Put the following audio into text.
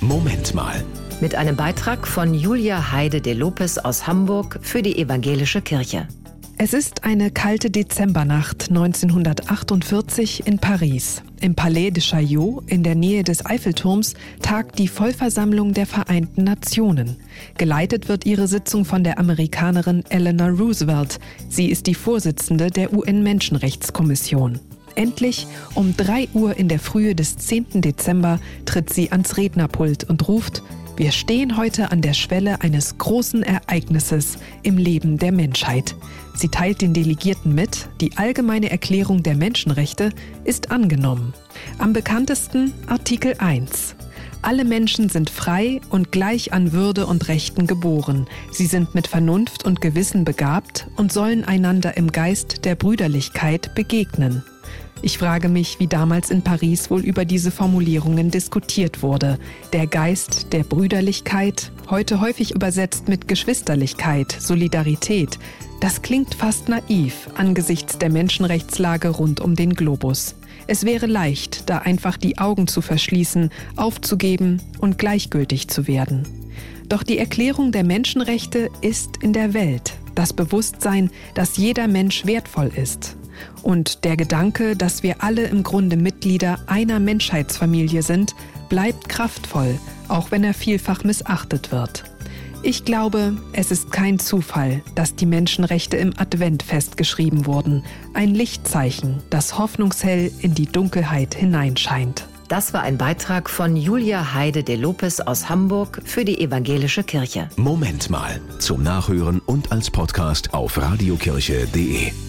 Moment mal. Mit einem Beitrag von Julia Heide de Lopez aus Hamburg für die Evangelische Kirche. Es ist eine kalte Dezembernacht 1948 in Paris. Im Palais de Chaillot in der Nähe des Eiffelturms tagt die Vollversammlung der Vereinten Nationen. Geleitet wird ihre Sitzung von der Amerikanerin Eleanor Roosevelt. Sie ist die Vorsitzende der UN-Menschenrechtskommission. Endlich um 3 Uhr in der Frühe des 10. Dezember tritt sie ans Rednerpult und ruft, wir stehen heute an der Schwelle eines großen Ereignisses im Leben der Menschheit. Sie teilt den Delegierten mit, die allgemeine Erklärung der Menschenrechte ist angenommen. Am bekanntesten Artikel 1. Alle Menschen sind frei und gleich an Würde und Rechten geboren. Sie sind mit Vernunft und Gewissen begabt und sollen einander im Geist der Brüderlichkeit begegnen. Ich frage mich, wie damals in Paris wohl über diese Formulierungen diskutiert wurde. Der Geist der Brüderlichkeit, heute häufig übersetzt mit Geschwisterlichkeit, Solidarität, das klingt fast naiv angesichts der Menschenrechtslage rund um den Globus. Es wäre leicht, da einfach die Augen zu verschließen, aufzugeben und gleichgültig zu werden. Doch die Erklärung der Menschenrechte ist in der Welt das Bewusstsein, dass jeder Mensch wertvoll ist und der Gedanke, dass wir alle im Grunde Mitglieder einer Menschheitsfamilie sind, bleibt kraftvoll, auch wenn er vielfach missachtet wird. Ich glaube, es ist kein Zufall, dass die Menschenrechte im Advent festgeschrieben wurden, ein Lichtzeichen, das hoffnungshell in die Dunkelheit hineinscheint. Das war ein Beitrag von Julia Heide de Lopez aus Hamburg für die Evangelische Kirche. Moment mal. Zum Nachhören und als Podcast auf radiokirche.de.